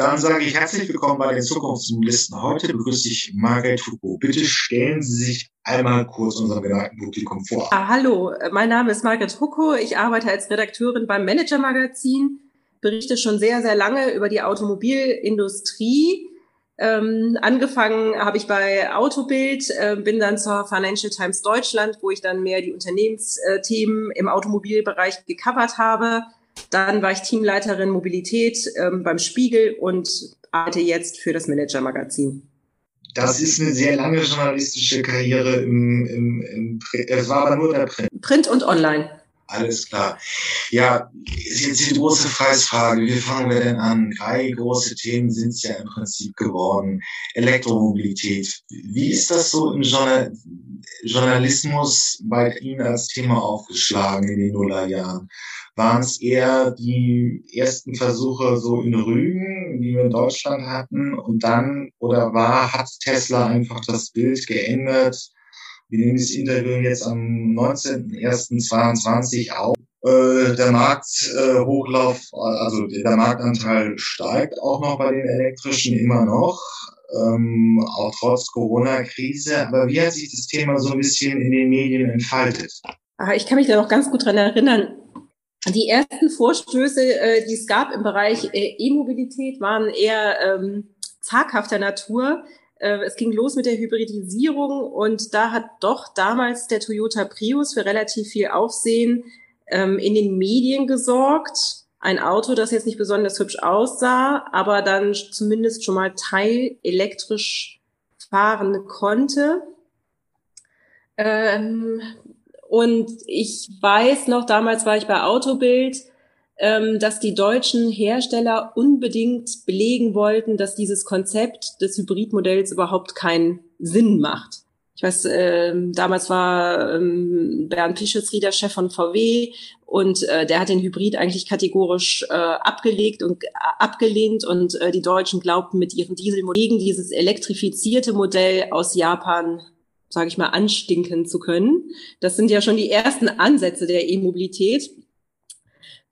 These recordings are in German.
Dann sage ich herzlich willkommen bei den Zukunftsmodellisten. Heute begrüße ich Margret Hugo. Bitte stellen Sie sich einmal kurz unserem geneigten Publikum vor. Ah, hallo, mein Name ist Margret Hucko. Ich arbeite als Redakteurin beim Manager Magazin, berichte schon sehr, sehr lange über die Automobilindustrie. Ähm, angefangen habe ich bei Autobild, äh, bin dann zur Financial Times Deutschland, wo ich dann mehr die Unternehmensthemen im Automobilbereich gecovert habe dann war ich Teamleiterin Mobilität ähm, beim Spiegel und arbeite jetzt für das Manager-Magazin. Das ist eine sehr lange journalistische Karriere im, im, im Es war aber nur der Print. Print und online. Alles klar. Ja, ist jetzt die große Preisfrage. Wie fangen wir denn an? Drei große Themen sind es ja im Prinzip geworden. Elektromobilität. Wie ist das so im Journal Journalismus bei Ihnen als Thema aufgeschlagen in den Nullerjahren? Waren es eher die ersten Versuche so in Rügen, die wir in Deutschland hatten. Und dann, oder war, hat Tesla einfach das Bild geändert. Wir nehmen das Interview jetzt am 19.01.22 auf. Äh, der Markthochlauf, also der Marktanteil steigt auch noch bei den elektrischen immer noch, ähm, auch trotz Corona-Krise. Aber wie hat sich das Thema so ein bisschen in den Medien entfaltet? Ah, ich kann mich da noch ganz gut dran erinnern. Die ersten Vorstöße, äh, die es gab im Bereich äh, E-Mobilität, waren eher ähm, zaghafter Natur. Äh, es ging los mit der Hybridisierung und da hat doch damals der Toyota Prius für relativ viel Aufsehen ähm, in den Medien gesorgt. Ein Auto, das jetzt nicht besonders hübsch aussah, aber dann zumindest schon mal teilelektrisch fahren konnte. Ähm, und ich weiß noch, damals war ich bei Autobild, ähm, dass die deutschen Hersteller unbedingt belegen wollten, dass dieses Konzept des Hybridmodells überhaupt keinen Sinn macht. Ich weiß, äh, damals war ähm, Bernd Pischelsrieder Chef von VW und äh, der hat den Hybrid eigentlich kategorisch äh, abgelegt und äh, abgelehnt und die Deutschen glaubten mit ihren Dieselmodellen dieses elektrifizierte Modell aus Japan sage ich mal, anstinken zu können. Das sind ja schon die ersten Ansätze der E-Mobilität.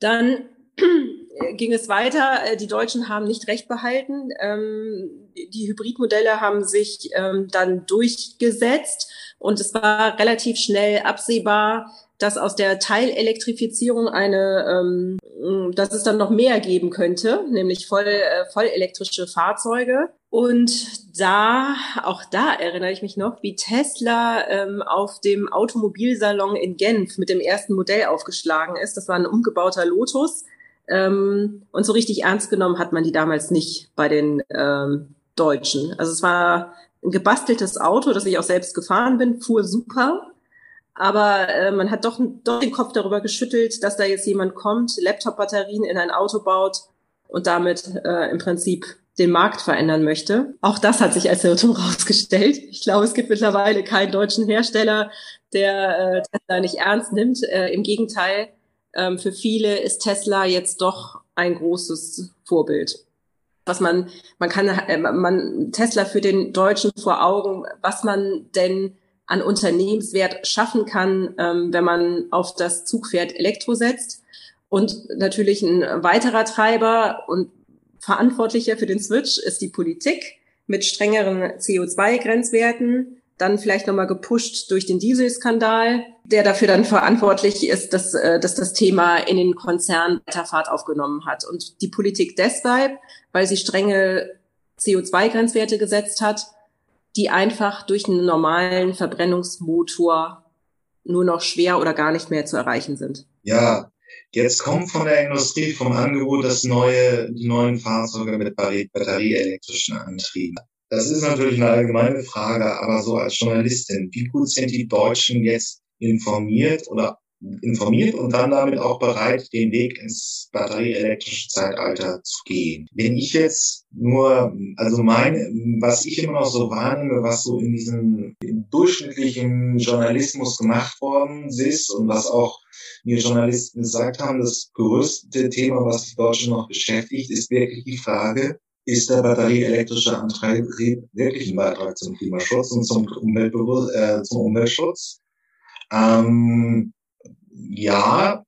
Dann ging es weiter. Äh, die Deutschen haben nicht recht behalten. Ähm, die Hybridmodelle haben sich ähm, dann durchgesetzt und es war relativ schnell absehbar, dass aus der Teilelektrifizierung eine, ähm, dass es dann noch mehr geben könnte, nämlich voll, äh, voll elektrische Fahrzeuge. Und da, auch da erinnere ich mich noch, wie Tesla ähm, auf dem Automobilsalon in Genf mit dem ersten Modell aufgeschlagen ist. Das war ein umgebauter Lotus. Ähm, und so richtig ernst genommen hat man die damals nicht bei den ähm, Deutschen. Also es war ein gebasteltes Auto, das ich auch selbst gefahren bin, fuhr super. Aber äh, man hat doch, doch den Kopf darüber geschüttelt, dass da jetzt jemand kommt, Laptop-Batterien in ein Auto baut und damit äh, im Prinzip den Markt verändern möchte. Auch das hat sich als Irrtum rausgestellt. Ich glaube, es gibt mittlerweile keinen deutschen Hersteller, der äh, Tesla nicht ernst nimmt. Äh, Im Gegenteil, ähm, für viele ist Tesla jetzt doch ein großes Vorbild. Was man, man kann, äh, man Tesla für den Deutschen vor Augen, was man denn an Unternehmenswert schaffen kann, ähm, wenn man auf das Zugpferd Elektro setzt. Und natürlich ein weiterer Treiber und Verantwortlicher für den Switch ist die Politik mit strengeren CO2-Grenzwerten, dann vielleicht nochmal gepusht durch den Dieselskandal, der dafür dann verantwortlich ist, dass, äh, dass das Thema in den Konzernen weiter Fahrt aufgenommen hat. Und die Politik deshalb, weil sie strenge CO2-Grenzwerte gesetzt hat, die einfach durch einen normalen Verbrennungsmotor nur noch schwer oder gar nicht mehr zu erreichen sind. Ja, Jetzt kommt von der Industrie vom Angebot das neue, die neuen Fahrzeuge mit batterieelektrischen Antrieben. Das ist natürlich eine allgemeine Frage, aber so als Journalistin, wie gut sind die Deutschen jetzt informiert oder informiert und dann damit auch bereit, den Weg ins batterieelektrische Zeitalter zu gehen. Wenn ich jetzt nur, also meine, was ich immer noch so wahrnehme, was so in diesem durchschnittlichen Journalismus gemacht worden ist und was auch mir Journalisten gesagt haben, das größte Thema, was die Deutschen noch beschäftigt, ist wirklich die Frage, ist der batterieelektrische Antrieb wirklich ein Beitrag zum Klimaschutz und zum, Umweltbewusst äh, zum Umweltschutz? Ähm, ja,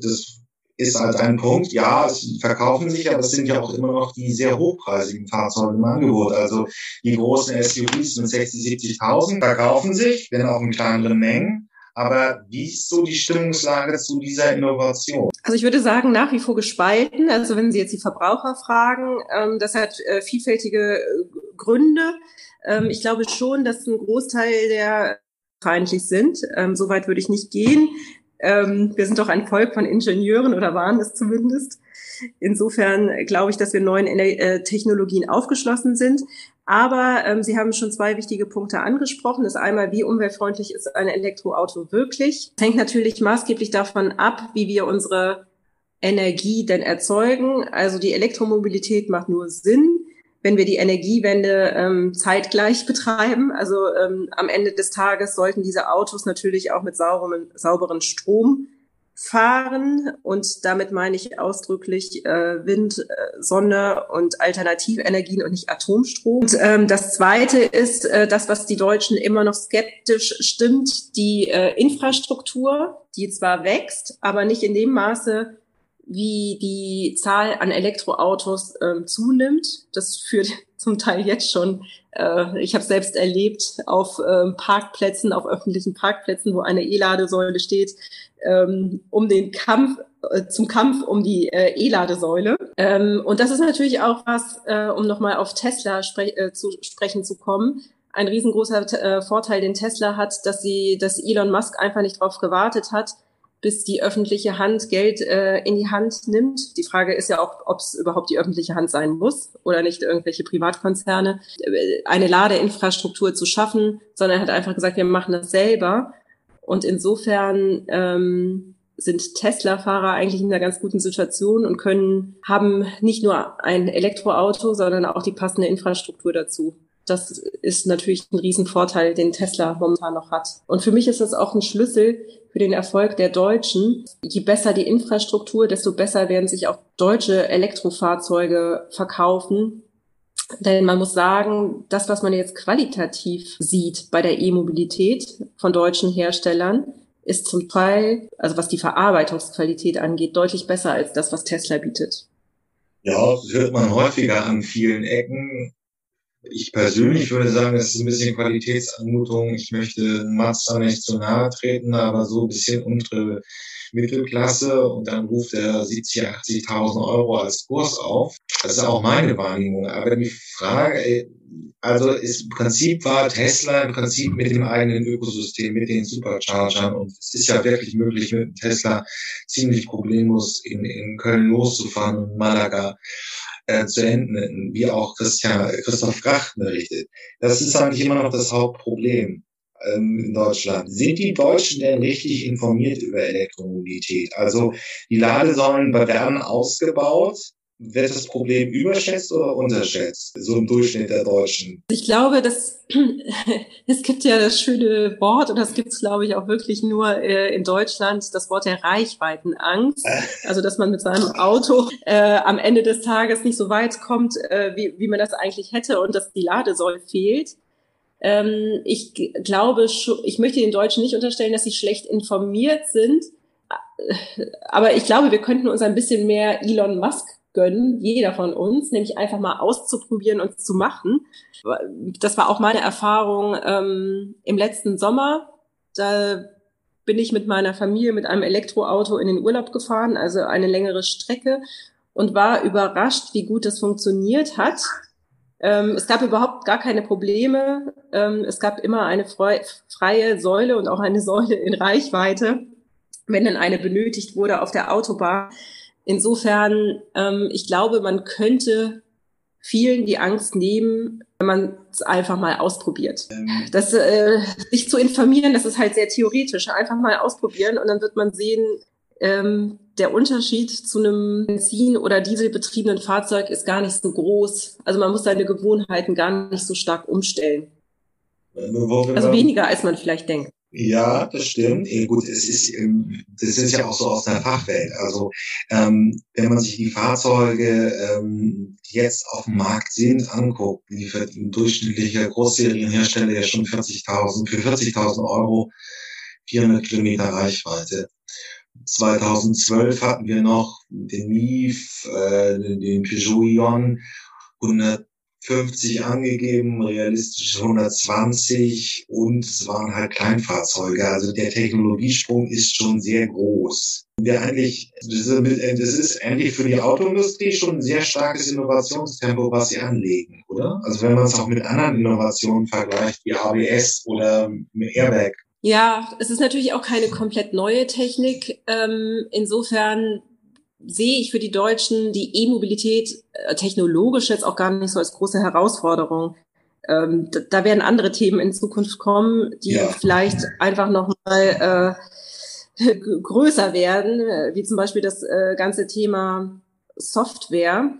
das ist halt ein Punkt. Ja, es verkaufen sich, aber es sind ja auch immer noch die sehr hochpreisigen Fahrzeuge im Angebot. Also die großen SUVs mit 60, 70.000 verkaufen sich, wenn auch in kleineren Mengen. Aber wie ist so die Stimmungslage zu dieser Innovation? Also ich würde sagen, nach wie vor gespalten. Also wenn Sie jetzt die Verbraucher fragen, ähm, das hat äh, vielfältige äh, Gründe. Ähm, ich glaube schon, dass ein Großteil der feindlich sind. Ähm, Soweit würde ich nicht gehen. Ähm, wir sind doch ein Volk von Ingenieuren oder waren es zumindest. Insofern glaube ich, dass wir neuen äh, Technologien aufgeschlossen sind. Aber ähm, Sie haben schon zwei wichtige Punkte angesprochen. Das ist einmal, wie umweltfreundlich ist ein Elektroauto wirklich? Das hängt natürlich maßgeblich davon ab, wie wir unsere Energie denn erzeugen. Also die Elektromobilität macht nur Sinn, wenn wir die Energiewende ähm, zeitgleich betreiben. Also ähm, am Ende des Tages sollten diese Autos natürlich auch mit sauberem, sauberen Strom fahren und damit meine ich ausdrücklich äh, Wind, äh, Sonne und Alternativenergien und nicht Atomstrom. Und ähm, das Zweite ist äh, das, was die Deutschen immer noch skeptisch stimmt, die äh, Infrastruktur, die zwar wächst, aber nicht in dem Maße, wie die Zahl an Elektroautos äh, zunimmt. Das führt zum Teil jetzt schon, äh, ich habe selbst erlebt, auf äh, Parkplätzen, auf öffentlichen Parkplätzen, wo eine E-Ladesäule steht, ähm, um den Kampf äh, zum Kampf um die äh, E-Ladesäule. Ähm, und das ist natürlich auch was, äh, um nochmal auf Tesla spre äh, zu sprechen zu kommen. Ein riesengroßer äh, Vorteil, den Tesla hat, dass sie, dass Elon Musk einfach nicht darauf gewartet hat, bis die öffentliche Hand Geld äh, in die Hand nimmt. Die Frage ist ja auch, ob es überhaupt die öffentliche Hand sein muss oder nicht irgendwelche Privatkonzerne, äh, eine Ladeinfrastruktur zu schaffen, sondern er hat einfach gesagt, wir machen das selber. Und insofern ähm, sind Tesla-Fahrer eigentlich in einer ganz guten Situation und können, haben nicht nur ein Elektroauto, sondern auch die passende Infrastruktur dazu. Das ist natürlich ein Riesenvorteil, den Tesla momentan noch hat. Und für mich ist das auch ein Schlüssel für den Erfolg der Deutschen. Je besser die Infrastruktur, desto besser werden sich auch deutsche Elektrofahrzeuge verkaufen. Denn man muss sagen, das, was man jetzt qualitativ sieht bei der E-Mobilität von deutschen Herstellern, ist zum Teil, also was die Verarbeitungsqualität angeht, deutlich besser als das, was Tesla bietet. Ja, das hört man häufiger an vielen Ecken. Ich persönlich würde sagen, das ist ein bisschen Qualitätsanmutung. Ich möchte Mazda nicht zu nahe treten, aber so ein bisschen untere Mittelklasse und dann ruft er 70, 80.000 Euro als Kurs auf. Das ist auch meine Wahrnehmung. Aber die Frage, also ist, im Prinzip war Tesla im Prinzip mit dem eigenen Ökosystem, mit den Superchargern und es ist ja wirklich möglich, mit Tesla ziemlich problemlos in, in Köln loszufahren und Malaga äh, zu enden, wie auch Christian, Christoph Kracht berichtet. Das ist eigentlich immer noch das Hauptproblem ähm, in Deutschland. Sind die Deutschen denn richtig informiert über Elektromobilität? Also die Ladesäulen werden ausgebaut. Wird das Problem überschätzt oder unterschätzt, so im Durchschnitt der Deutschen? Ich glaube, dass es gibt ja das schöne Wort, und das gibt es, glaube ich, auch wirklich nur äh, in Deutschland, das Wort der Reichweitenangst. Also, dass man mit seinem Auto äh, am Ende des Tages nicht so weit kommt, äh, wie, wie man das eigentlich hätte und dass die Ladesäule fehlt. Ähm, ich glaube, ich möchte den Deutschen nicht unterstellen, dass sie schlecht informiert sind. Aber ich glaube, wir könnten uns ein bisschen mehr Elon Musk gönnen, jeder von uns, nämlich einfach mal auszuprobieren und zu machen. Das war auch meine Erfahrung ähm, im letzten Sommer. Da bin ich mit meiner Familie mit einem Elektroauto in den Urlaub gefahren, also eine längere Strecke und war überrascht, wie gut das funktioniert hat. Ähm, es gab überhaupt gar keine Probleme. Ähm, es gab immer eine frei, freie Säule und auch eine Säule in Reichweite, wenn denn eine benötigt wurde auf der Autobahn. Insofern, ähm, ich glaube, man könnte vielen die Angst nehmen, wenn man es einfach mal ausprobiert. Ähm. Das, äh, sich zu informieren, das ist halt sehr theoretisch. Einfach mal ausprobieren und dann wird man sehen, ähm, der Unterschied zu einem Benzin- oder Dieselbetriebenen Fahrzeug ist gar nicht so groß. Also man muss seine Gewohnheiten gar nicht so stark umstellen. Also weniger, als man vielleicht denkt. Ja, das stimmt. Gut, es ist, das ist ja auch so aus der Fachwelt. Also ähm, wenn man sich die Fahrzeuge, ähm, die jetzt auf dem Markt sind, anguckt, liefert ein durchschnittlicher Großserienhersteller ja schon 40.000 für 40.000 Euro 400 Kilometer Reichweite. 2012 hatten wir noch den MIF, äh, den Peugeot Ion 150 angegeben, realistisch 120 und es waren halt Kleinfahrzeuge. Also der Technologiesprung ist schon sehr groß. Wir eigentlich, das ist eigentlich für die Autoindustrie schon ein sehr starkes Innovationstempo, was sie anlegen, oder? Also wenn man es auch mit anderen Innovationen vergleicht, wie ABS oder mit Airbag ja, es ist natürlich auch keine komplett neue Technik. Ähm, insofern sehe ich für die Deutschen die E-Mobilität äh, technologisch jetzt auch gar nicht so als große Herausforderung. Ähm, da, da, werden andere Themen in Zukunft kommen, die ja. vielleicht einfach nochmal äh, größer werden, äh, wie zum Beispiel das äh, ganze Thema Software.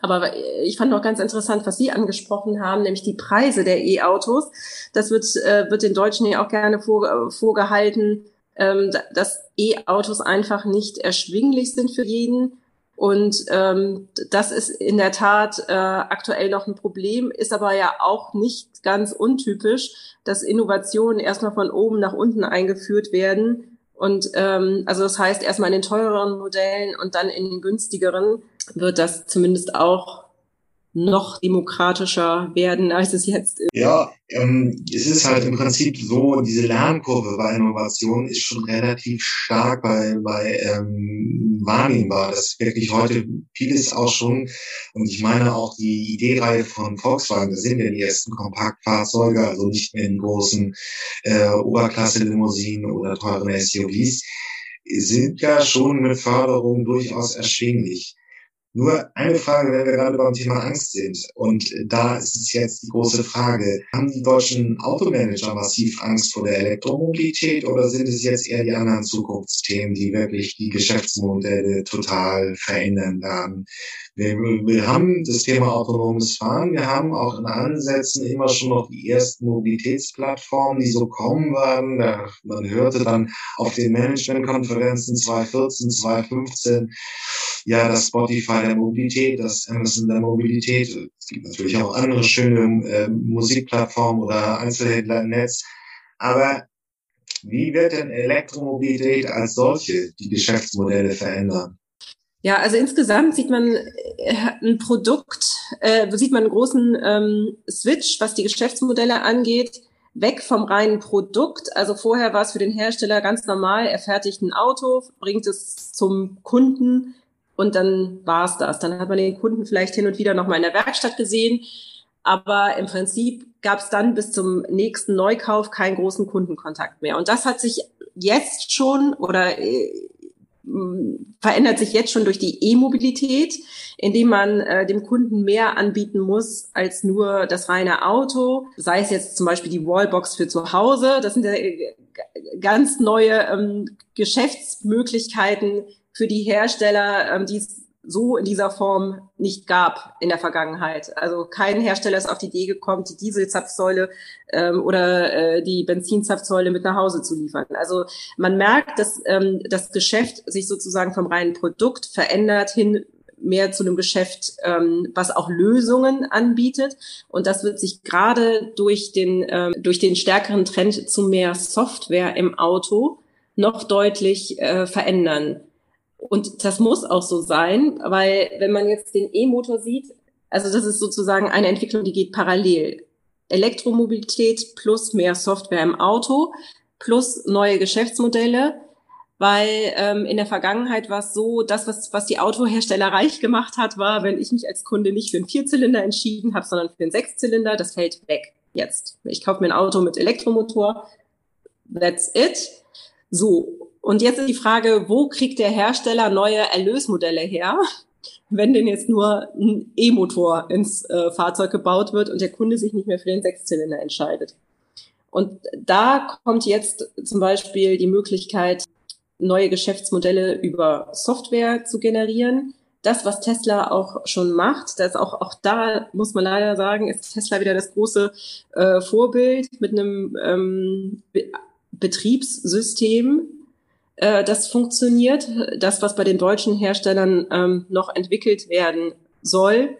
Aber ich fand noch ganz interessant, was Sie angesprochen haben, nämlich die Preise der E-Autos. Das wird, äh, wird den Deutschen ja auch gerne vor, vorgehalten, ähm, dass E-Autos einfach nicht erschwinglich sind für jeden. Und ähm, das ist in der Tat äh, aktuell noch ein Problem, ist aber ja auch nicht ganz untypisch, dass Innovationen erstmal von oben nach unten eingeführt werden. Und ähm, also das heißt erstmal in den teureren Modellen und dann in den günstigeren wird das zumindest auch noch demokratischer werden, als es jetzt ist. Ja, ähm, es ist halt im Prinzip so, diese Lernkurve bei Innovation ist schon relativ stark bei, bei ähm, wahrnehmbar. Das ist wirklich heute vieles auch schon, und ich meine auch die Ideereihe von Volkswagen, da sind ja die ersten Kompaktfahrzeuge, also nicht mehr in großen äh, Oberklasse-Limousinen oder teuren SUVs, sind ja schon mit Förderung durchaus erschwinglich. Nur eine Frage, wenn wir gerade beim Thema Angst sind. Und da ist es jetzt die große Frage. Haben die deutschen Automanager massiv Angst vor der Elektromobilität oder sind es jetzt eher die anderen Zukunftsthemen, die wirklich die Geschäftsmodelle total verändern werden? Wir, wir haben das Thema autonomes Fahren. Wir haben auch in Ansätzen immer schon noch die ersten Mobilitätsplattformen, die so kommen werden. Man hörte dann auf den Managementkonferenzen 2014, 2015, ja, das Spotify der Mobilität, das Amazon der Mobilität. Es gibt natürlich auch andere schöne äh, Musikplattformen oder Einzelhändler im Netz. Aber wie wird denn Elektromobilität als solche die Geschäftsmodelle verändern? Ja, also insgesamt sieht man äh, ein Produkt, äh, sieht man einen großen ähm, Switch, was die Geschäftsmodelle angeht, weg vom reinen Produkt. Also vorher war es für den Hersteller ganz normal, er fertigt ein Auto, bringt es zum Kunden, und dann war's das. Dann hat man den Kunden vielleicht hin und wieder noch mal in der Werkstatt gesehen, aber im Prinzip gab es dann bis zum nächsten Neukauf keinen großen Kundenkontakt mehr. Und das hat sich jetzt schon oder äh, verändert sich jetzt schon durch die E-Mobilität, indem man äh, dem Kunden mehr anbieten muss als nur das reine Auto, sei es jetzt zum Beispiel die Wallbox für zu Hause. Das sind ja äh, ganz neue ähm, Geschäftsmöglichkeiten, für die Hersteller, ähm, die es so in dieser Form nicht gab in der Vergangenheit. Also kein Hersteller ist auf die Idee gekommen, die Dieselzapfsäule ähm, oder äh, die Benzinzapfsäule mit nach Hause zu liefern. Also man merkt, dass ähm, das Geschäft sich sozusagen vom reinen Produkt verändert hin mehr zu einem Geschäft, ähm, was auch Lösungen anbietet. Und das wird sich gerade durch den, ähm, durch den stärkeren Trend zu mehr Software im Auto noch deutlich äh, verändern. Und das muss auch so sein, weil wenn man jetzt den E-Motor sieht, also das ist sozusagen eine Entwicklung, die geht parallel. Elektromobilität plus mehr Software im Auto plus neue Geschäftsmodelle, weil ähm, in der Vergangenheit war es so, das, was, was die Autohersteller reich gemacht hat, war, wenn ich mich als Kunde nicht für einen Vierzylinder entschieden habe, sondern für einen Sechszylinder, das fällt weg jetzt. Ich kaufe mir ein Auto mit Elektromotor, that's it. So, und jetzt ist die Frage, wo kriegt der Hersteller neue Erlösmodelle her, wenn denn jetzt nur ein E-Motor ins äh, Fahrzeug gebaut wird und der Kunde sich nicht mehr für den Sechszylinder entscheidet. Und da kommt jetzt zum Beispiel die Möglichkeit, neue Geschäftsmodelle über Software zu generieren. Das, was Tesla auch schon macht, das auch, auch da muss man leider sagen, ist Tesla wieder das große äh, Vorbild mit einem ähm, Be Betriebssystem, äh, das funktioniert. Das, was bei den deutschen Herstellern ähm, noch entwickelt werden soll,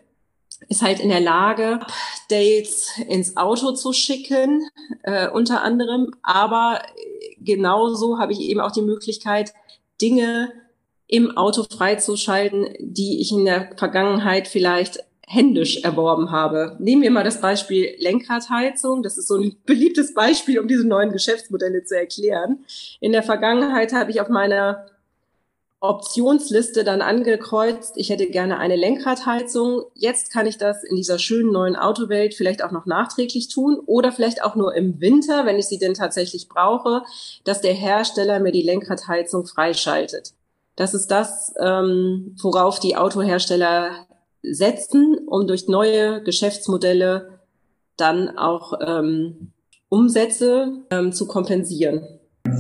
ist halt in der Lage, Updates ins Auto zu schicken, äh, unter anderem. Aber genauso habe ich eben auch die Möglichkeit, Dinge im Auto freizuschalten, die ich in der Vergangenheit vielleicht händisch erworben habe. Nehmen wir mal das Beispiel Lenkradheizung. Das ist so ein beliebtes Beispiel, um diese neuen Geschäftsmodelle zu erklären. In der Vergangenheit habe ich auf meiner Optionsliste dann angekreuzt, ich hätte gerne eine Lenkradheizung. Jetzt kann ich das in dieser schönen neuen Autowelt vielleicht auch noch nachträglich tun oder vielleicht auch nur im Winter, wenn ich sie denn tatsächlich brauche, dass der Hersteller mir die Lenkradheizung freischaltet. Das ist das, ähm, worauf die Autohersteller setzen, um durch neue Geschäftsmodelle dann auch ähm, Umsätze ähm, zu kompensieren.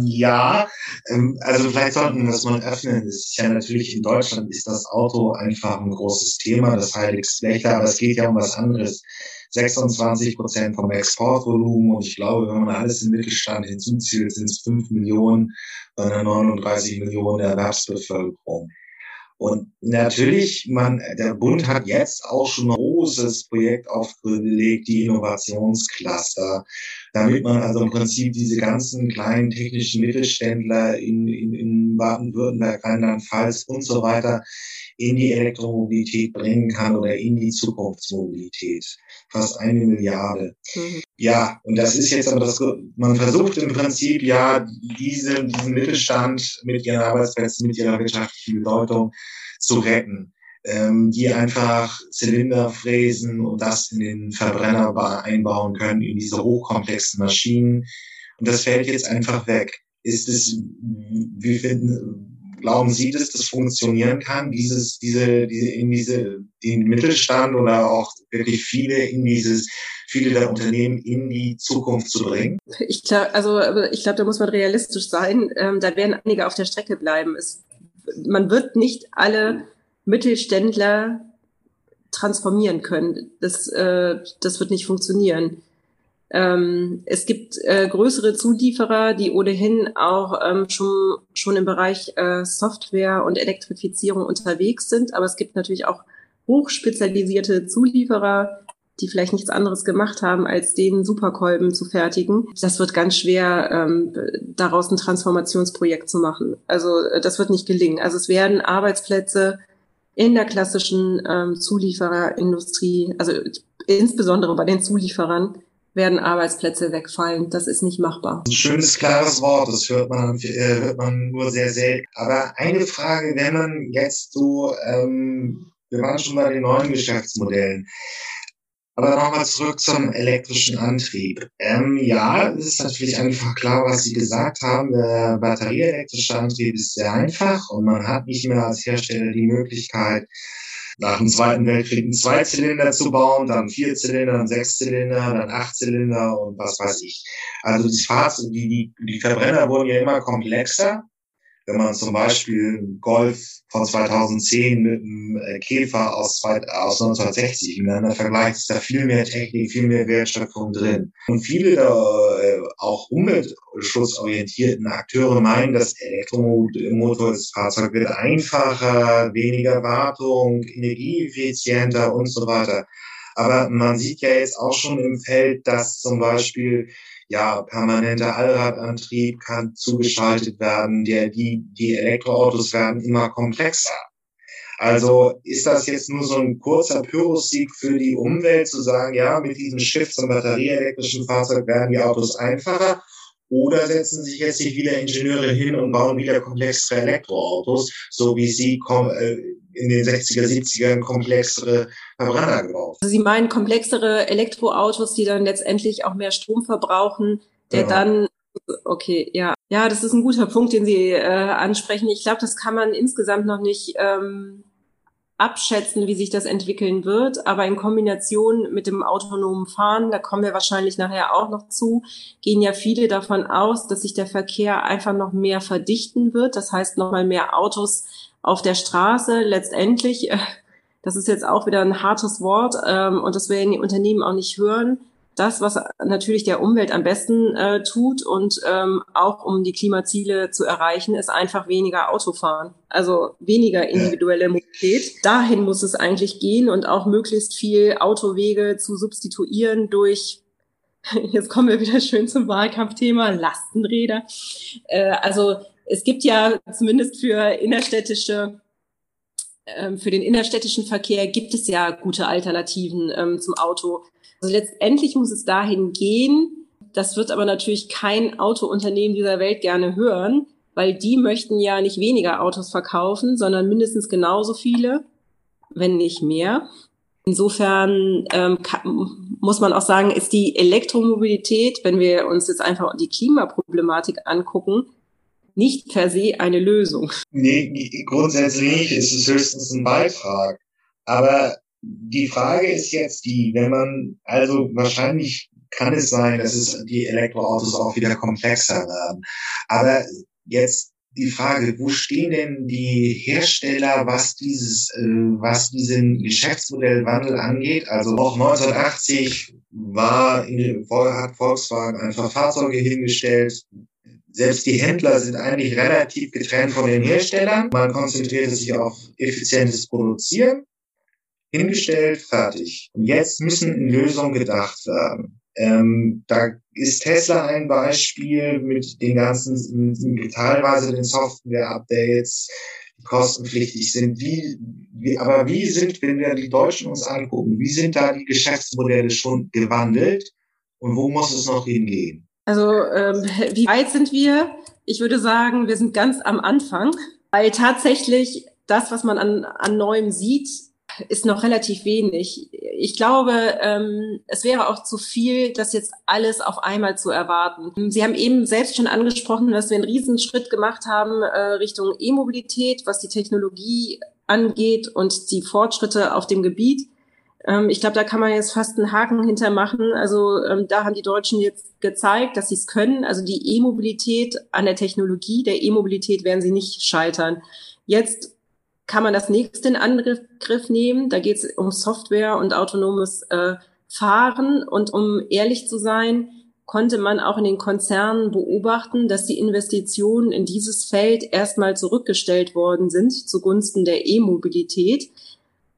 Ja, ähm, also vielleicht sollten wir das mal öffnen. Es ist ja natürlich in Deutschland ist das Auto einfach ein großes Thema, das heiligste Wächter, aber es geht ja um was anderes. 26 Prozent vom Exportvolumen und ich glaube, wenn man alles im Mittelstand hinzuzieht, sind es 5 Millionen bei einer 39 Millionen Erwerbsbevölkerung. Und natürlich, man, der Bund hat jetzt auch schon ein großes Projekt aufgelegt, die Innovationscluster, damit man also im Prinzip diese ganzen kleinen technischen Mittelständler in, in, in Baden-Württemberg, Rheinland-Pfalz und so weiter in die Elektromobilität bringen kann oder in die Zukunftsmobilität. Fast eine Milliarde. Mhm. Ja, und das ist jetzt aber das, man versucht im Prinzip ja diese, diesen Mittelstand mit ihren Arbeitsplätzen, mit ihrer wirtschaftlichen Bedeutung zu retten ähm, die einfach Zylinder fräsen und das in den Verbrenner einbauen können, in diese hochkomplexen Maschinen. Und das fällt jetzt einfach weg. Ist es, wie finden, Glauben Sie, dass das funktionieren kann, dieses, diese, diese, in diese, den Mittelstand oder auch wirklich viele in dieses, viele der Unternehmen in die Zukunft zu bringen? Ich glaube, also, ich glaube, da muss man realistisch sein. Ähm, da werden einige auf der Strecke bleiben. Es, man wird nicht alle Mittelständler transformieren können. Das, äh, das wird nicht funktionieren. Ähm, es gibt äh, größere Zulieferer, die ohnehin auch ähm, schon, schon im Bereich äh, Software und Elektrifizierung unterwegs sind. Aber es gibt natürlich auch hochspezialisierte Zulieferer, die vielleicht nichts anderes gemacht haben, als den Superkolben zu fertigen. Das wird ganz schwer, ähm, daraus ein Transformationsprojekt zu machen. Also äh, das wird nicht gelingen. Also es werden Arbeitsplätze in der klassischen ähm, Zuliefererindustrie, also insbesondere bei den Zulieferern, werden Arbeitsplätze wegfallen. Das ist nicht machbar. Ein schönes, klares Wort, das hört man, äh, hört man nur sehr selten. Aber eine Frage, wenn man jetzt so, ähm, wir waren schon bei den neuen Geschäftsmodellen. Aber nochmal zurück zum elektrischen Antrieb. Ähm, ja, es ist natürlich einfach klar, was Sie gesagt haben. Der batterieelektrische Antrieb ist sehr einfach und man hat nicht mehr als Hersteller die Möglichkeit, nach dem Zweiten Weltkrieg einen Zweizylinder zu bauen, dann vier Zylinder, dann sechs Zylinder, dann acht Zylinder und was weiß ich. Also die Fahrzeug, die, die, die Verbrenner wurden ja immer komplexer wenn man zum Beispiel Golf von 2010 mit einem äh, Käfer aus, aus 1960 miteinander vergleicht, ist da viel mehr Technik, viel mehr Wertschöpfung drin. Und viele der äh, auch umweltschutzorientierten Akteure meinen, das Elektromotor des Fahrzeugs wird einfacher, weniger Wartung, energieeffizienter und so weiter. Aber man sieht ja jetzt auch schon im Feld, dass zum Beispiel ja, permanenter Allradantrieb kann zugeschaltet werden, der, die, die Elektroautos werden immer komplexer. Also ist das jetzt nur so ein kurzer Pyrrhussieg für die Umwelt, zu sagen, ja, mit diesem Shift zum batterieelektrischen Fahrzeug werden die Autos einfacher? Oder setzen sich jetzt nicht wieder Ingenieure hin und bauen wieder komplexere Elektroautos, so wie sie äh, in den 60er, 70ern komplexere Verbrenner gebaut. Also Sie meinen komplexere Elektroautos, die dann letztendlich auch mehr Strom verbrauchen, der ja. dann Okay, ja. Ja, das ist ein guter Punkt, den Sie äh, ansprechen. Ich glaube, das kann man insgesamt noch nicht ähm, abschätzen, wie sich das entwickeln wird. Aber in Kombination mit dem autonomen Fahren, da kommen wir wahrscheinlich nachher auch noch zu, gehen ja viele davon aus, dass sich der Verkehr einfach noch mehr verdichten wird. Das heißt, noch mal mehr Autos auf der Straße. Letztendlich, das ist jetzt auch wieder ein hartes Wort ähm, und das werden die Unternehmen auch nicht hören das, was natürlich der Umwelt am besten äh, tut und ähm, auch um die Klimaziele zu erreichen, ist einfach weniger Autofahren. Also weniger individuelle Mobilität. Dahin muss es eigentlich gehen und auch möglichst viel Autowege zu substituieren durch Jetzt kommen wir wieder schön zum Wahlkampfthema Lastenräder. Äh, also es gibt ja zumindest für innerstädtische ähm, für den innerstädtischen Verkehr gibt es ja gute Alternativen ähm, zum Auto. Also letztendlich muss es dahin gehen. Das wird aber natürlich kein Autounternehmen dieser Welt gerne hören, weil die möchten ja nicht weniger Autos verkaufen, sondern mindestens genauso viele, wenn nicht mehr. Insofern ähm, kann, muss man auch sagen, ist die Elektromobilität, wenn wir uns jetzt einfach die Klimaproblematik angucken, nicht per se eine Lösung. Nee, grundsätzlich nicht. Es ist höchstens ein Beitrag. Aber die Frage ist jetzt die, wenn man, also wahrscheinlich kann es sein, dass es die Elektroautos auch wieder komplexer werden. Aber jetzt die Frage, wo stehen denn die Hersteller, was dieses, äh, was diesen Geschäftsmodellwandel angeht? Also auch 1980 war in, hat Volkswagen einfach Fahrzeuge hingestellt, selbst die Händler sind eigentlich relativ getrennt von den Herstellern. Man konzentriert sich auf effizientes Produzieren. Hingestellt, fertig. Und jetzt müssen in Lösungen gedacht werden. Ähm, da ist Tesla ein Beispiel mit den ganzen, mit, teilweise den Software-Updates, die kostenpflichtig sind. Wie, wie, aber wie sind, wenn wir die Deutschen uns angucken, wie sind da die Geschäftsmodelle schon gewandelt und wo muss es noch hingehen? Also ähm, wie weit sind wir? Ich würde sagen, wir sind ganz am Anfang, weil tatsächlich das, was man an, an Neuem sieht, ist noch relativ wenig. Ich glaube, ähm, es wäre auch zu viel, das jetzt alles auf einmal zu erwarten. Sie haben eben selbst schon angesprochen, dass wir einen Riesenschritt gemacht haben äh, Richtung E-Mobilität, was die Technologie angeht und die Fortschritte auf dem Gebiet. Ähm, ich glaube, da kann man jetzt fast einen Haken hintermachen. Also ähm, da haben die Deutschen jetzt gezeigt, dass sie es können. Also die E-Mobilität an der Technologie der E-Mobilität werden sie nicht scheitern. Jetzt kann man das nächste in Angriff nehmen. Da geht es um Software und autonomes äh, Fahren. Und um ehrlich zu sein, konnte man auch in den Konzernen beobachten, dass die Investitionen in dieses Feld erstmal zurückgestellt worden sind zugunsten der E-Mobilität.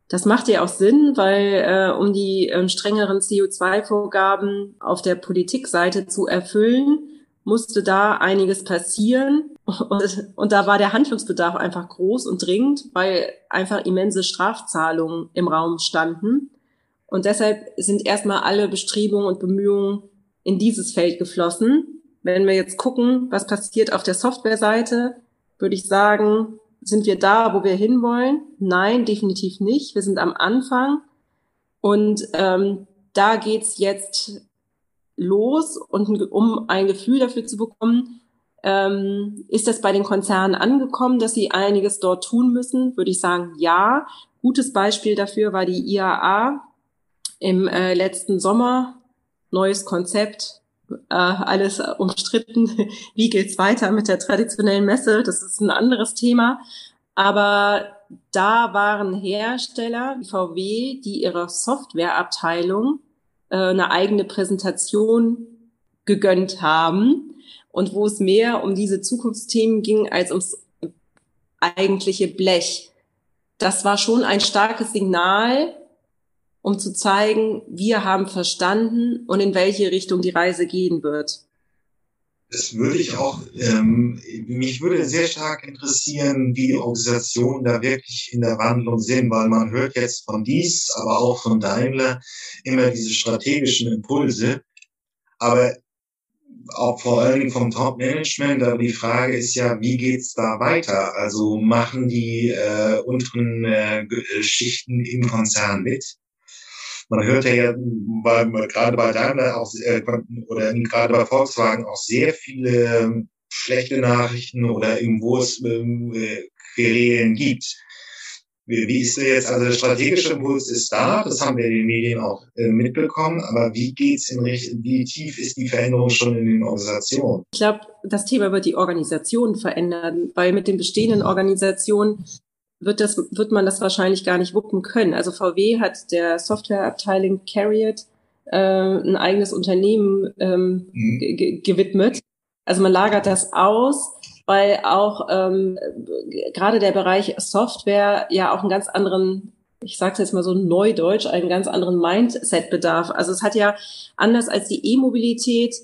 Das macht ja auch Sinn, weil äh, um die äh, strengeren CO2-Vorgaben auf der Politikseite zu erfüllen, musste da einiges passieren. Und, und da war der Handlungsbedarf einfach groß und dringend, weil einfach immense Strafzahlungen im Raum standen. Und deshalb sind erstmal alle Bestrebungen und Bemühungen in dieses Feld geflossen. Wenn wir jetzt gucken, was passiert auf der Softwareseite, würde ich sagen, sind wir da, wo wir hinwollen? Nein, definitiv nicht. Wir sind am Anfang. Und ähm, da geht's jetzt los. Und um ein Gefühl dafür zu bekommen, ähm, ist das bei den Konzernen angekommen, dass sie einiges dort tun müssen? Würde ich sagen, ja. Gutes Beispiel dafür war die IAA im äh, letzten Sommer. Neues Konzept, äh, alles umstritten. Wie geht's weiter mit der traditionellen Messe? Das ist ein anderes Thema. Aber da waren Hersteller wie VW, die ihrer Softwareabteilung äh, eine eigene Präsentation gegönnt haben und wo es mehr um diese Zukunftsthemen ging als ums eigentliche Blech. Das war schon ein starkes Signal, um zu zeigen, wir haben verstanden und in welche Richtung die Reise gehen wird. Das würde ich auch, ähm, mich würde sehr stark interessieren, wie die Organisationen da wirklich in der Wandlung sind, weil man hört jetzt von dies, aber auch von Daimler immer diese strategischen Impulse. Aber auch vor allen Dingen vom Top-Management, aber die Frage ist ja, wie geht's da weiter? Also machen die äh, unteren äh, Schichten im Konzern mit? Man hört ja bei, gerade bei Daimler auch, äh, oder gerade bei Volkswagen auch sehr viele ähm, schlechte Nachrichten oder irgendwo es ähm, äh, Querelen gibt. Wie, wie ist jetzt, also der strategische Impuls ist da, das haben wir in den Medien auch äh, mitbekommen, aber wie geht's in Richtung, wie tief ist die Veränderung schon in den Organisationen? Ich glaube, das Thema wird die Organisation verändern, weil mit den bestehenden Organisationen wird das, wird man das wahrscheinlich gar nicht wuppen können. Also VW hat der Softwareabteilung Carriot äh, ein eigenes Unternehmen ähm, mhm. gewidmet. Also man lagert das aus, weil auch ähm, gerade der Bereich Software ja auch einen ganz anderen, ich sage jetzt mal so neudeutsch, einen ganz anderen Mindset bedarf. Also es hat ja anders als die E-Mobilität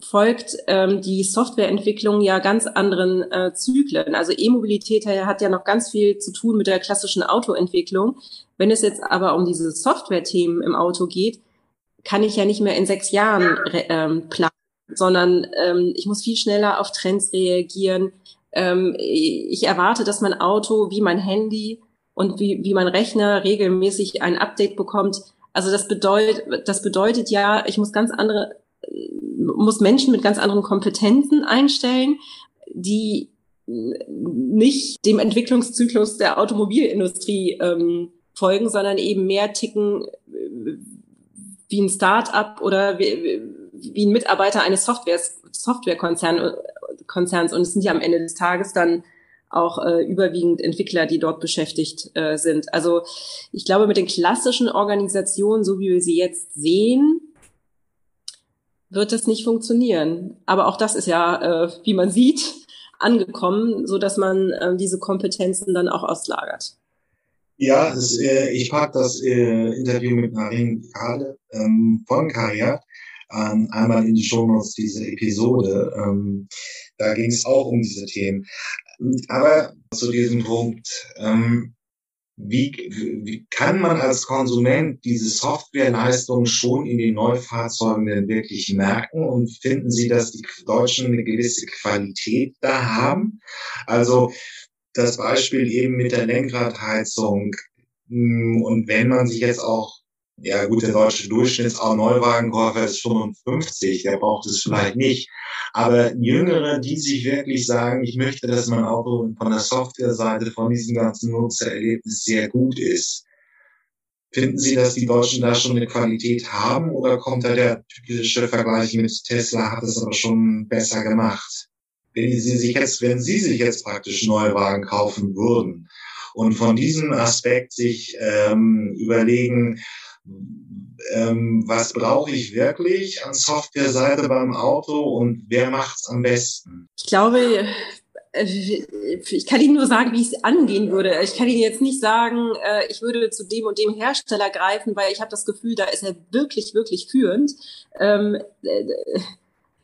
folgt ähm, die Softwareentwicklung ja ganz anderen äh, Zyklen. Also E-Mobilität hat ja noch ganz viel zu tun mit der klassischen Autoentwicklung. Wenn es jetzt aber um diese Software-Themen im Auto geht, kann ich ja nicht mehr in sechs Jahren ähm, planen, sondern ähm, ich muss viel schneller auf Trends reagieren. Ähm, ich erwarte, dass mein Auto wie mein Handy und wie, wie mein Rechner regelmäßig ein Update bekommt. Also das bedeutet, das bedeutet ja, ich muss ganz andere, muss Menschen mit ganz anderen Kompetenzen einstellen, die nicht dem Entwicklungszyklus der Automobilindustrie ähm, folgen, sondern eben mehr ticken wie ein Start-up oder wie, wie ein Mitarbeiter eines Softwares, Softwarekonzerns Konzerns. und es sind ja am Ende des Tages dann auch äh, überwiegend Entwickler, die dort beschäftigt äh, sind. Also ich glaube, mit den klassischen Organisationen, so wie wir sie jetzt sehen, wird das nicht funktionieren. Aber auch das ist ja, äh, wie man sieht, angekommen, so dass man äh, diese Kompetenzen dann auch auslagert. Ja, das, äh, ich packe das äh, Interview mit Narin Kade ähm, von Kariat ähm, einmal in die Show Notes diese Episode. Ähm, da ging es auch um diese Themen. Aber zu diesem Punkt, ähm, wie, wie kann man als Konsument diese Softwareleistung schon in den Neufahrzeugen denn wirklich merken und finden Sie, dass die Deutschen eine gewisse Qualität da haben? Also das Beispiel eben mit der Lenkradheizung. Hm, und wenn man sich jetzt auch ja gut, der deutsche Durchschnitts-Neuwagenkäufer ist 55, der braucht es vielleicht nicht. Aber Jüngere, die sich wirklich sagen, ich möchte, dass mein Auto von der Softwareseite von diesem ganzen Nutzererlebnis sehr gut ist. Finden Sie, dass die Deutschen da schon eine Qualität haben oder kommt da der typische Vergleich mit Tesla, hat es aber schon besser gemacht? Wenn Sie sich jetzt, wenn Sie sich jetzt praktisch Neuwagen kaufen würden und von diesem Aspekt sich ähm, überlegen, ähm, was brauche ich wirklich an Softwareseite beim Auto und wer macht's am besten? Ich glaube, äh, ich kann Ihnen nur sagen, wie ich es angehen würde. Ich kann Ihnen jetzt nicht sagen, äh, ich würde zu dem und dem Hersteller greifen, weil ich habe das Gefühl, da ist er wirklich, wirklich führend. Ähm, äh,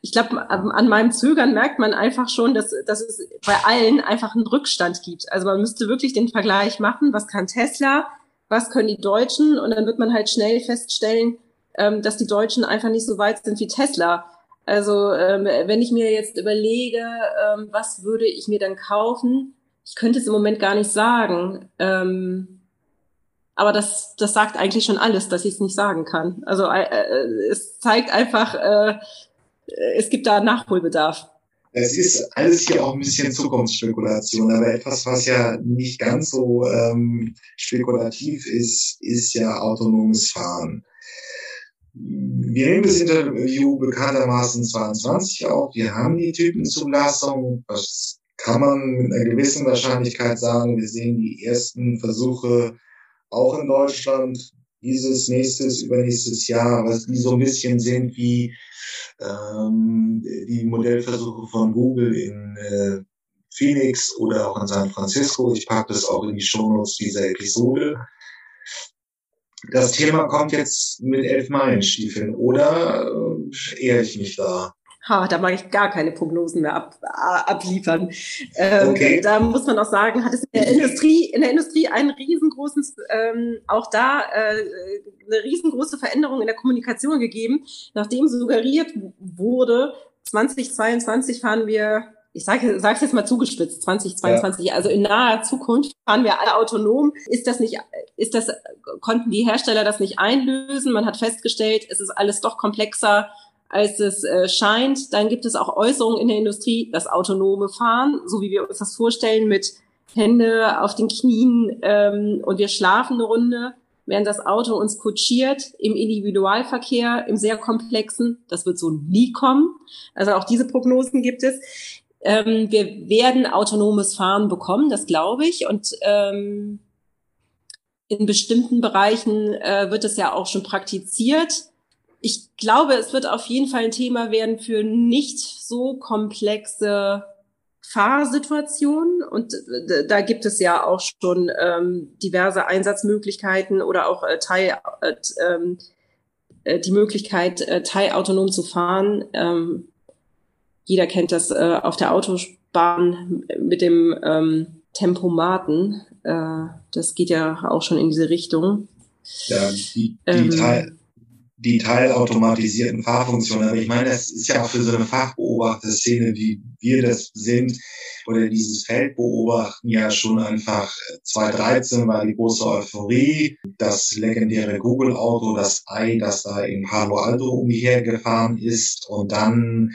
ich glaube, an meinem Zögern merkt man einfach schon, dass, dass es bei allen einfach einen Rückstand gibt. Also man müsste wirklich den Vergleich machen, was kann Tesla, was können die Deutschen? Und dann wird man halt schnell feststellen, ähm, dass die Deutschen einfach nicht so weit sind wie Tesla. Also ähm, wenn ich mir jetzt überlege, ähm, was würde ich mir dann kaufen, ich könnte es im Moment gar nicht sagen. Ähm, aber das, das sagt eigentlich schon alles, dass ich es nicht sagen kann. Also äh, äh, es zeigt einfach, äh, es gibt da Nachholbedarf. Es ist alles hier auch ein bisschen Zukunftsspekulation, aber etwas, was ja nicht ganz so ähm, spekulativ ist, ist ja autonomes Fahren. Wir nehmen das Interview bekanntermaßen 22 auf. Wir haben die Typenzulassung. Das kann man mit einer gewissen Wahrscheinlichkeit sagen. Wir sehen die ersten Versuche auch in Deutschland dieses nächstes, übernächstes Jahr, was die so ein bisschen sind wie ähm, die Modellversuche von Google in äh, Phoenix oder auch in San Francisco. Ich packe das auch in die Shownotes dieser Episode. Das Thema kommt jetzt mit elf Meilenstiefeln oder äh, eher ich mich da? Ha, da mag ich gar keine Prognosen mehr ab, abliefern. Ähm, okay. Da muss man auch sagen, hat es in der Industrie, in der Industrie einen riesengroßen, ähm, auch da äh, eine riesengroße Veränderung in der Kommunikation gegeben, nachdem suggeriert wurde, 2022 fahren wir ich sage es jetzt mal zugespitzt, 2022, ja. also in naher Zukunft fahren wir alle autonom. Ist das nicht, ist das, konnten die Hersteller das nicht einlösen? Man hat festgestellt, es ist alles doch komplexer als es äh, scheint. Dann gibt es auch Äußerungen in der Industrie, das autonome Fahren, so wie wir uns das vorstellen, mit Hände auf den Knien ähm, und wir schlafen eine Runde, während das Auto uns kutschiert im Individualverkehr, im sehr komplexen. Das wird so nie kommen. Also auch diese Prognosen gibt es. Ähm, wir werden autonomes Fahren bekommen, das glaube ich. Und ähm, in bestimmten Bereichen äh, wird es ja auch schon praktiziert ich glaube, es wird auf jeden Fall ein Thema werden für nicht so komplexe Fahrsituationen. Und äh, da gibt es ja auch schon ähm, diverse Einsatzmöglichkeiten oder auch äh, Teil, äh, ähm, äh, die Möglichkeit, äh, teilautonom zu fahren. Ähm, jeder kennt das äh, auf der Autobahn mit dem ähm, Tempomaten. Äh, das geht ja auch schon in diese Richtung. Ja, die, die, ähm, Teil, die teilautomatisierten Fahrfunktionen. Aber ich meine, es ist ja auch für so eine Fachbeobachterszene, wie wir das sind, oder dieses Feld beobachten, ja schon einfach 2013 war die große Euphorie, das legendäre Google-Auto, das Ei, das da in Palo Alto umhergefahren ist. Und dann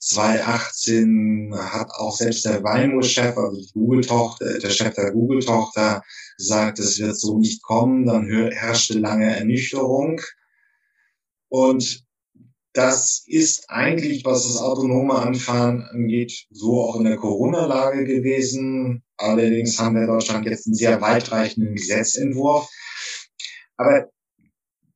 2018 hat auch selbst der Waymo-Chef, also die Google-Tochter, der Chef der Google-Tochter, gesagt, es wird so nicht kommen. Dann herrschte lange Ernüchterung. Und das ist eigentlich, was das autonome Anfahren angeht, so auch in der Corona-Lage gewesen. Allerdings haben wir in Deutschland jetzt einen sehr weitreichenden Gesetzentwurf. Aber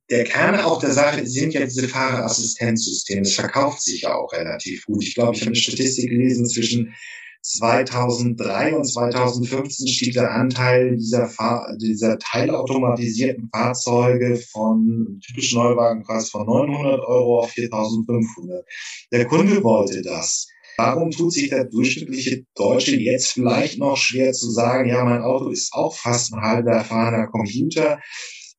der Kern auch der Sache sind ja diese Fahrerassistenzsysteme. Das verkauft sich ja auch relativ gut. Ich glaube, ich habe eine Statistik gelesen zwischen 2003 und 2015 stieg der Anteil dieser, Fahr dieser teilautomatisierten Fahrzeuge von typischen Neuwagenpreis von 900 Euro auf 4.500. Der Kunde wollte das. Warum tut sich der durchschnittliche Deutsche jetzt vielleicht noch schwer zu sagen, ja, mein Auto ist auch fast ein halber erfahrener Computer.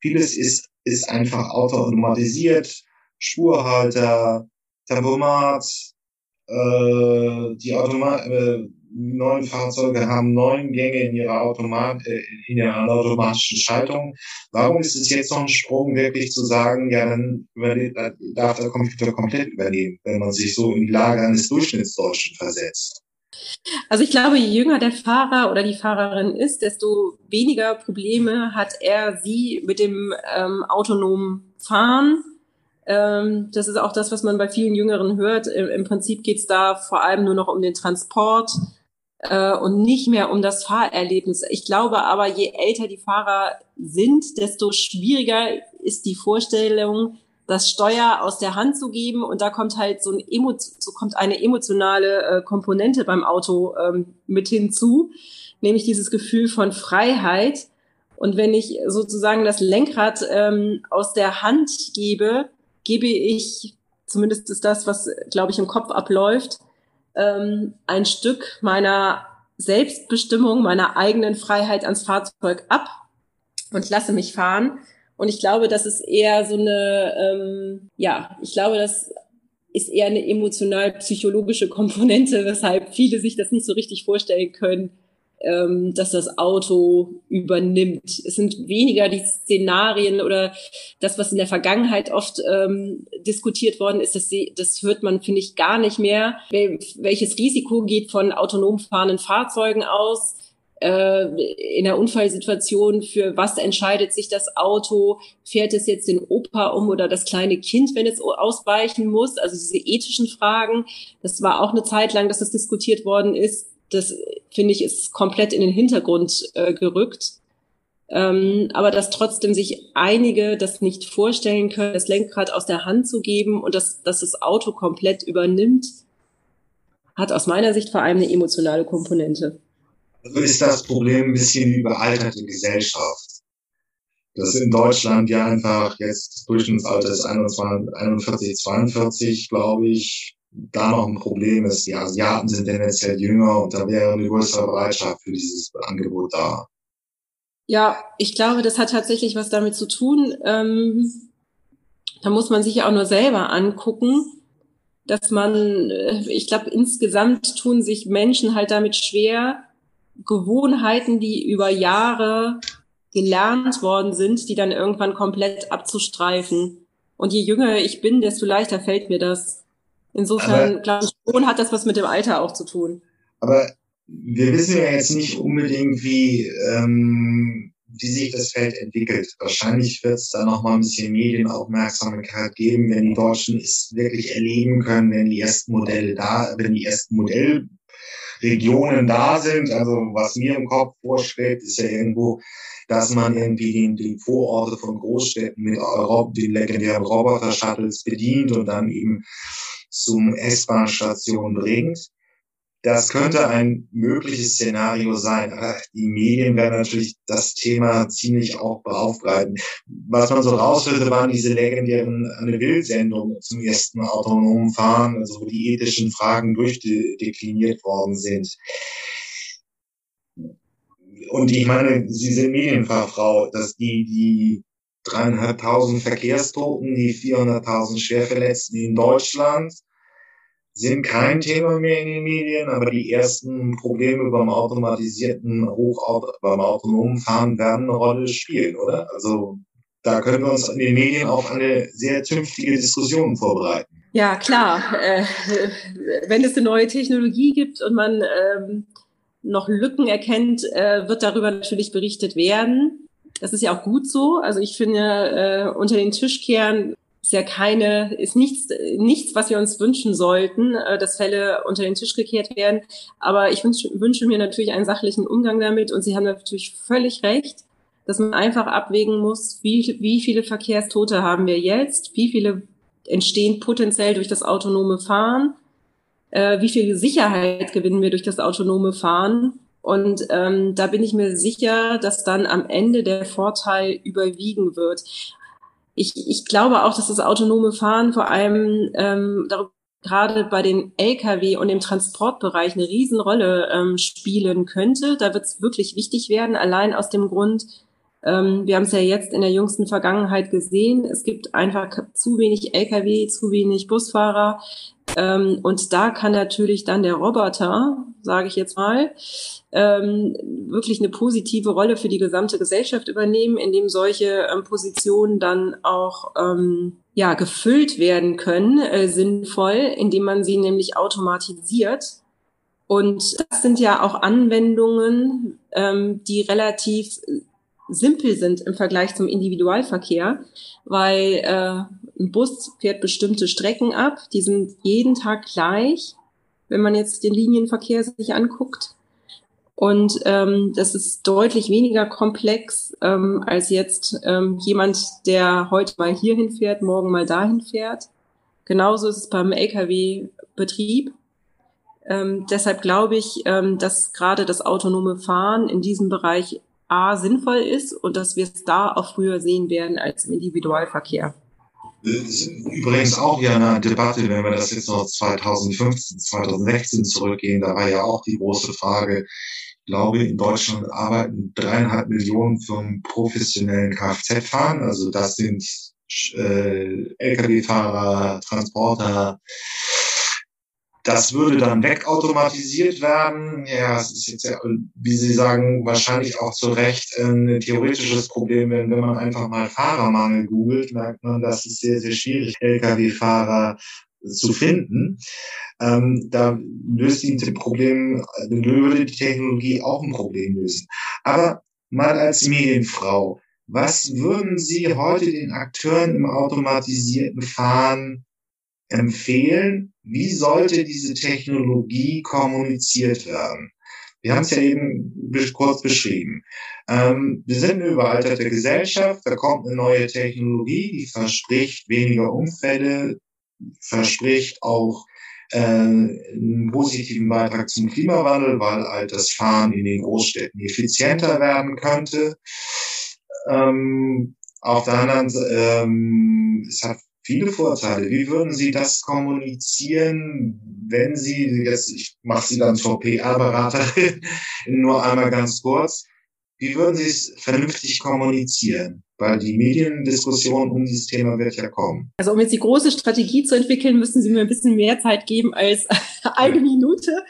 Vieles ist, ist einfach automatisiert, Spurhalter, Tempomat, äh, die Automat äh, neuen Fahrzeuge haben neun Gänge in ihrer Automat äh, in ihrer automatischen Schaltung. Warum ist es jetzt noch ein Sprung, wirklich zu sagen, ja, dann darf der Computer komplett übernehmen, wenn man sich so in die Lage eines Durchschnittsdeutschen versetzt? Also ich glaube, je jünger der Fahrer oder die Fahrerin ist, desto weniger Probleme hat er sie mit dem ähm, autonomen Fahren das ist auch das, was man bei vielen Jüngeren hört. Im, Prinzip geht es da vor allem nur noch um den Transport äh, und nicht mehr um das Fahrerlebnis. Ich glaube aber, je älter die Fahrer sind, desto schwieriger ist die Vorstellung, das Steuer aus der Hand zu geben. Und da kommt halt so, ein Emo so kommt eine emotionale äh, Komponente beim Auto ähm, mit hinzu, nämlich dieses Gefühl von Freiheit. Und wenn ich sozusagen das Lenkrad ähm, aus der Hand gebe, gebe ich, zumindest ist das, was, glaube ich, im Kopf abläuft, ähm, ein Stück meiner Selbstbestimmung, meiner eigenen Freiheit ans Fahrzeug ab und lasse mich fahren. Und ich glaube, das ist eher so eine, ähm, ja, ich glaube, das ist eher eine emotional-psychologische Komponente, weshalb viele sich das nicht so richtig vorstellen können, ähm, dass das Auto übernimmt. Es sind weniger die Szenarien oder das, was in der Vergangenheit oft ähm, diskutiert worden ist, das, das hört man, finde ich, gar nicht mehr. Welches Risiko geht von autonom fahrenden Fahrzeugen aus? Äh, in der Unfallsituation, für was entscheidet sich das Auto? Fährt es jetzt den Opa um oder das kleine Kind, wenn es ausweichen muss? Also diese ethischen Fragen, das war auch eine Zeit lang, dass das diskutiert worden ist das finde ich ist komplett in den Hintergrund äh, gerückt. Ähm, aber dass trotzdem sich einige das nicht vorstellen können, das Lenkrad aus der Hand zu geben und dass, dass das Auto komplett übernimmt, hat aus meiner Sicht vor allem eine emotionale Komponente. Also ist das Problem ein bisschen überalterte Gesellschaft. Das in Deutschland ja einfach jetzt Durchschnittsalter ist 21, 41, 42, glaube ich da noch ein Problem ist, die Asiaten sind tendenziell jünger und da wäre eine größere Bereitschaft für dieses Angebot da. Ja, ich glaube, das hat tatsächlich was damit zu tun. Ähm, da muss man sich ja auch nur selber angucken, dass man, äh, ich glaube, insgesamt tun sich Menschen halt damit schwer, Gewohnheiten, die über Jahre gelernt worden sind, die dann irgendwann komplett abzustreifen. Und je jünger ich bin, desto leichter fällt mir das. Insofern, glaube ich, schon hat das was mit dem Alter auch zu tun. Aber wir wissen ja jetzt nicht unbedingt, wie, ähm, wie sich das Feld entwickelt. Wahrscheinlich wird es da noch mal ein bisschen Medienaufmerksamkeit geben, wenn die Deutschen es wirklich erleben können, wenn die ersten Modelle da, wenn die ersten Modellregionen da sind. Also was mir im Kopf vorschwebt, ist ja irgendwo, dass man irgendwie den, die Vororte von Großstädten mit Europa, den legendären Roboter-Shuttles bedient und dann eben zum S-Bahn-Station bringt. Das könnte ein mögliches Szenario sein. Die Medien werden natürlich das Thema ziemlich auch aufgreifen. Was man so raushörte, waren diese legendären eine Bildsendung zum ersten autonomen Fahren, also wo die ethischen Fragen durchdekliniert worden sind. Und ich meine, Sie sind Medienfachfrau, dass die, die dreieinhalbtausend Verkehrstoten, die 400.000 Schwerverletzten in Deutschland, sind kein Thema mehr in den Medien, aber die ersten Probleme beim automatisierten Hochauto, beim autonomen Fahren werden eine Rolle spielen, oder? Also da können wir uns in den Medien auf eine sehr zünftige Diskussion vorbereiten. Ja, klar. Äh, wenn es eine neue Technologie gibt und man ähm, noch Lücken erkennt, äh, wird darüber natürlich berichtet werden. Das ist ja auch gut so. Also ich finde, äh, unter den Tisch kehren ist ja keine, ist nichts, nichts, was wir uns wünschen sollten, äh, dass Fälle unter den Tisch gekehrt werden. Aber ich wünsch, wünsche mir natürlich einen sachlichen Umgang damit und Sie haben natürlich völlig recht, dass man einfach abwägen muss, wie, wie viele Verkehrstote haben wir jetzt, wie viele entstehen potenziell durch das autonome Fahren, äh, wie viel Sicherheit gewinnen wir durch das autonome Fahren. Und ähm, da bin ich mir sicher, dass dann am Ende der Vorteil überwiegen wird ich, ich glaube auch, dass das autonome Fahren vor allem ähm, darüber gerade bei den Lkw und im Transportbereich eine Riesenrolle ähm, spielen könnte. Da wird es wirklich wichtig werden, allein aus dem Grund, ähm, wir haben es ja jetzt in der jüngsten Vergangenheit gesehen, es gibt einfach zu wenig Lkw, zu wenig Busfahrer. Ähm, und da kann natürlich dann der Roboter, sage ich jetzt mal, ähm, wirklich eine positive Rolle für die gesamte Gesellschaft übernehmen, indem solche ähm, Positionen dann auch ähm, ja, gefüllt werden können, äh, sinnvoll, indem man sie nämlich automatisiert. Und das sind ja auch Anwendungen, ähm, die relativ simpel sind im Vergleich zum Individualverkehr, weil äh, ein Bus fährt bestimmte Strecken ab, die sind jeden Tag gleich, wenn man jetzt den Linienverkehr sich anguckt. Und ähm, das ist deutlich weniger komplex ähm, als jetzt ähm, jemand, der heute mal hierhin fährt, morgen mal dahin fährt. Genauso ist es beim Lkw-Betrieb. Ähm, deshalb glaube ich, ähm, dass gerade das autonome Fahren in diesem Bereich A sinnvoll ist und dass wir es da auch früher sehen werden als im Individualverkehr. Übrigens auch ja eine Debatte, wenn wir das jetzt noch 2015, 2016 zurückgehen, da war ja auch die große Frage, ich glaube, in Deutschland arbeiten dreieinhalb Millionen Firmen professionellen Kfz-Fahren, also das sind äh, Lkw-Fahrer, Transporter, das würde dann wegautomatisiert werden. Ja, es ist jetzt, ja, wie Sie sagen, wahrscheinlich auch zu Recht ein theoretisches Problem, wenn, wenn man einfach mal Fahrermangel googelt, merkt man, dass es sehr, sehr schwierig Lkw-Fahrer zu finden. Ähm, da löst die Problem, würde die Technologie auch ein Problem lösen. Aber mal als Medienfrau, was würden Sie heute den Akteuren im automatisierten Fahren empfehlen, wie sollte diese Technologie kommuniziert werden? Wir haben es ja eben kurz beschrieben. Ähm, wir sind eine überalterte Gesellschaft, da kommt eine neue Technologie, die verspricht weniger Unfälle, verspricht auch äh, einen positiven Beitrag zum Klimawandel, weil halt das Fahren in den Großstädten effizienter werden könnte. Ähm, auf der anderen Seite, ähm, es hat viele Vorteile. Wie würden Sie das kommunizieren, wenn Sie, jetzt, ich mache Sie dann zur PR-Beraterin, nur einmal ganz kurz, wie würden Sie es vernünftig kommunizieren? Weil die Mediendiskussion um dieses Thema wird ja kommen. Also um jetzt die große Strategie zu entwickeln, müssen Sie mir ein bisschen mehr Zeit geben als eine Minute.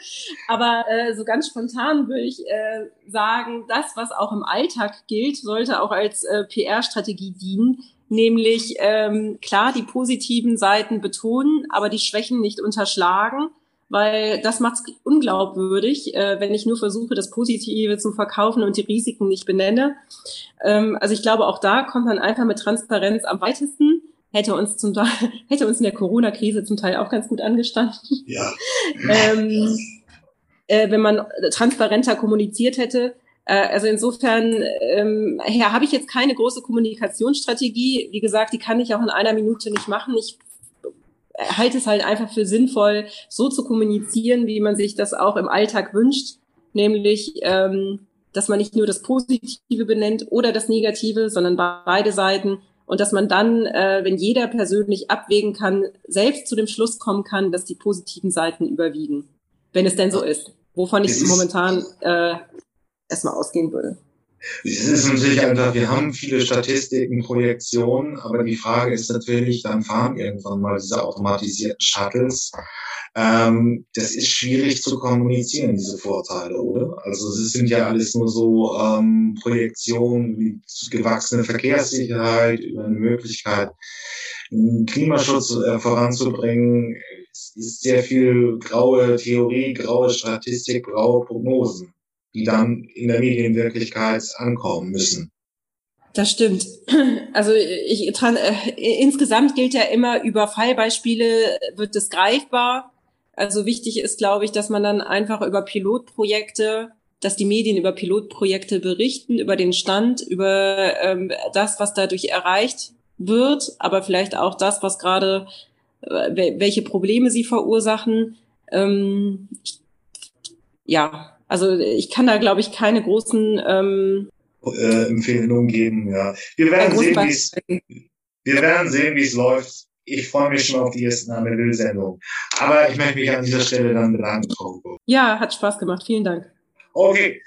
Aber äh, so ganz spontan würde ich äh, sagen, das, was auch im Alltag gilt, sollte auch als äh, PR-Strategie dienen nämlich ähm, klar die positiven Seiten betonen, aber die Schwächen nicht unterschlagen, weil das macht es unglaubwürdig, äh, wenn ich nur versuche, das Positive zu verkaufen und die Risiken nicht benenne. Ähm, also ich glaube, auch da kommt man einfach mit Transparenz am weitesten. Hätte uns zum Teil, hätte uns in der Corona-Krise zum Teil auch ganz gut angestanden. Ja. ähm, äh, wenn man transparenter kommuniziert hätte. Äh, also insofern ähm, ja, habe ich jetzt keine große Kommunikationsstrategie. Wie gesagt, die kann ich auch in einer Minute nicht machen. Ich halte es halt einfach für sinnvoll, so zu kommunizieren, wie man sich das auch im Alltag wünscht, nämlich ähm, dass man nicht nur das Positive benennt oder das Negative, sondern beide Seiten und dass man dann, äh, wenn jeder persönlich abwägen kann, selbst zu dem Schluss kommen kann, dass die positiven Seiten überwiegen, wenn es denn so ist, wovon ich momentan äh, erstmal ausgehen würde. Es ist natürlich einfach, wir haben viele Statistiken, Projektionen, aber die Frage ist natürlich, dann fahren irgendwann mal diese automatisierten Shuttles. Ähm, das ist schwierig zu kommunizieren, diese Vorteile, oder? Also es sind ja alles nur so ähm, Projektionen wie gewachsene Verkehrssicherheit über eine Möglichkeit, Klimaschutz äh, voranzubringen. Es ist sehr viel graue Theorie, graue Statistik, graue Prognosen die dann in der Medienwirklichkeit ankommen müssen. Das stimmt. Also ich, äh, insgesamt gilt ja immer, über Fallbeispiele wird es greifbar. Also wichtig ist, glaube ich, dass man dann einfach über Pilotprojekte, dass die Medien über Pilotprojekte berichten, über den Stand, über ähm, das, was dadurch erreicht wird, aber vielleicht auch das, was gerade, äh, welche Probleme sie verursachen. Ähm, ja, also ich kann da, glaube ich, keine großen ähm, äh, Empfehlungen geben. Ja, wir werden sehen, wie es wir werden sehen, wie es läuft. Ich freue mich schon auf die erste Name-Sendung. Aber ich möchte mich an dieser Stelle dann bedanken, Frau Ja, hat Spaß gemacht. Vielen Dank. Okay,